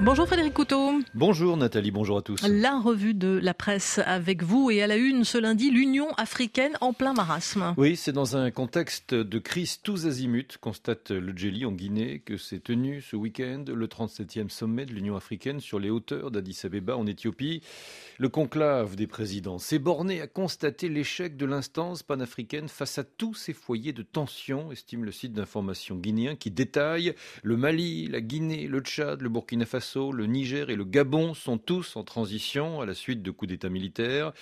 Bonjour Frédéric Couteau. Bonjour Nathalie, bonjour à tous. La revue de la presse avec vous et à la une ce lundi, l'Union africaine en plein marasme. Oui, c'est dans un contexte de crise tous azimuts, constate le Djeli en Guinée, que s'est tenu ce week-end le 37e sommet de l'Union africaine sur les hauteurs d'Addis Abeba en Éthiopie. Le conclave des présidents s'est borné à constater l'échec de l'instance panafricaine face à tous ces foyers de tension, estime le site d'information guinéen qui détaille le Mali, la Guinée, le Tchad, le Burkina Faso le Niger et le Gabon sont tous en transition à la suite de coups d'État militaires.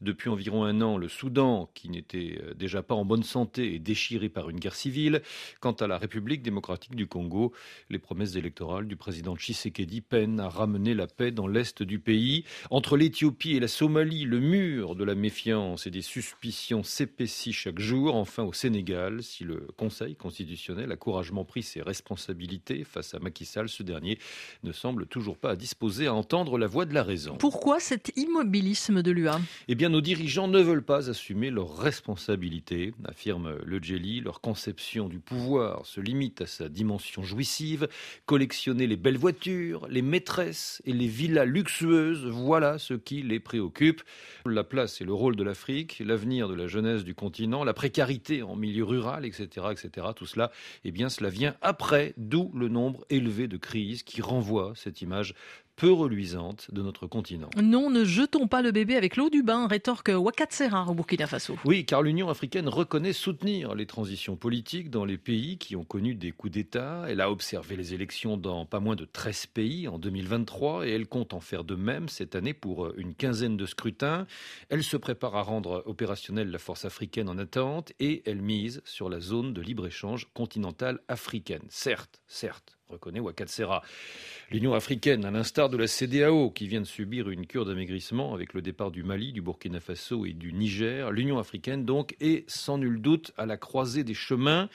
Depuis environ un an, le Soudan, qui n'était euh, déjà pas en bonne santé, est déchiré par une guerre civile. Quant à la République démocratique du Congo, les promesses électorales du président Tshisekedi peinent à ramener la paix dans l'est du pays. Entre l'Éthiopie et la Somalie, le mur de la méfiance et des suspicions s'épaissit chaque jour. Enfin, au Sénégal, si le Conseil constitutionnel a courageusement pris ses responsabilités face à Macky Sall, ce dernier ne semble toujours pas à disposer à entendre la voix de la raison. Pourquoi cet immobilisme de l'UA? Eh bien, nos dirigeants ne veulent pas assumer leurs responsabilités, affirme le Jelly. Leur conception du pouvoir se limite à sa dimension jouissive. Collectionner les belles voitures, les maîtresses et les villas luxueuses, voilà ce qui les préoccupe. La place et le rôle de l'Afrique, l'avenir de la jeunesse du continent, la précarité en milieu rural, etc., etc. Tout cela, eh bien, cela vient après, d'où le nombre élevé de crises qui renvoient cette image peu reluisante de notre continent. Non, ne jetons pas le bébé avec l'eau du bain, rétorque Wakatsera au Burkina Faso. Oui, car l'Union africaine reconnaît soutenir les transitions politiques dans les pays qui ont connu des coups d'État. Elle a observé les élections dans pas moins de 13 pays en 2023 et elle compte en faire de même cette année pour une quinzaine de scrutins. Elle se prépare à rendre opérationnelle la force africaine en attente et elle mise sur la zone de libre-échange continentale africaine. Certes, certes, reconnaît Wakatsera. L'Union africaine, à l'instar de la CDAO, qui vient de subir une cure d'amaigrissement avec le départ du Mali, du Burkina Faso et du Niger, l'Union africaine donc est sans nul doute à la croisée des chemins.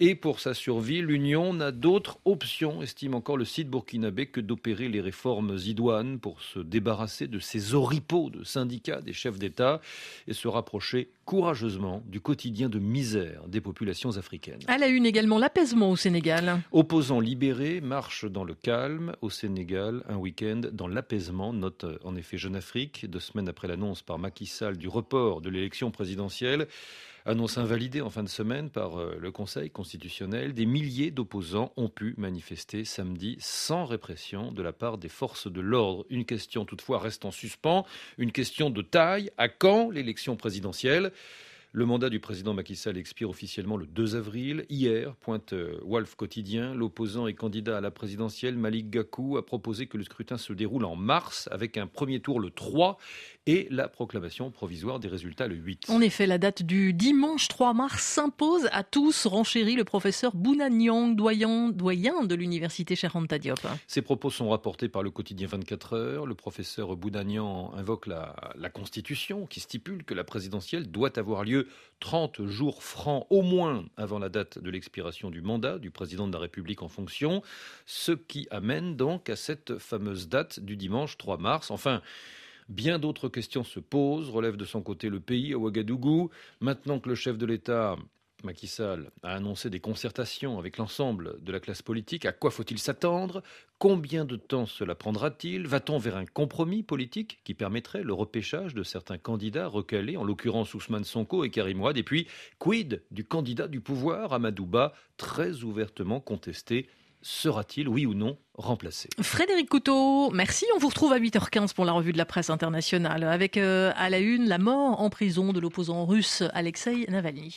Et pour sa survie, l'Union n'a d'autre option, estime encore le site burkinabé, que d'opérer les réformes idoines pour se débarrasser de ces oripeaux de syndicats des chefs d'État et se rapprocher courageusement du quotidien de misère des populations africaines. À la une également, l'apaisement au Sénégal. Opposants libérés marchent dans le calme. Au Sénégal, un week-end dans l'apaisement, note en effet Jeune Afrique, deux semaines après l'annonce par Macky Sall du report de l'élection présidentielle. Annonce invalidée en fin de semaine par euh, le Conseil constitutionnel, des milliers d'opposants ont pu manifester samedi sans répression de la part des forces de l'ordre. Une question toutefois reste en suspens, une question de taille. À quand l'élection présidentielle? Le mandat du président Macky Sall expire officiellement le 2 avril. Hier, pointe euh, Wolf Quotidien, l'opposant et candidat à la présidentielle Malik Gakou a proposé que le scrutin se déroule en mars avec un premier tour le 3 et la proclamation provisoire des résultats le 8. En effet, la date du dimanche 3 mars s'impose à tous, renchérit le professeur Bounanyang, doyen, doyen de l'université Cheikh Diop. Ces propos sont rapportés par le quotidien 24 heures. Le professeur Bounanyang invoque la, la Constitution qui stipule que la présidentielle doit avoir lieu 30 jours francs au moins avant la date de l'expiration du mandat du président de la République en fonction, ce qui amène donc à cette fameuse date du dimanche 3 mars. Enfin, Bien d'autres questions se posent, relève de son côté le pays à Ouagadougou. Maintenant que le chef de l'État Macky Sall a annoncé des concertations avec l'ensemble de la classe politique. À quoi faut-il s'attendre? Combien de temps cela prendra-t-il? Va-t-on vers un compromis politique qui permettrait le repêchage de certains candidats recalés, en l'occurrence Ousmane Sonko et Karim Ouad Et puis, quid du candidat du pouvoir, Amadouba, très ouvertement contesté sera-t-il, oui ou non, remplacé? Frédéric Couteau, merci. On vous retrouve à 8h15 pour la revue de la presse internationale, avec euh, à la une la mort en prison de l'opposant russe Alexei Navalny.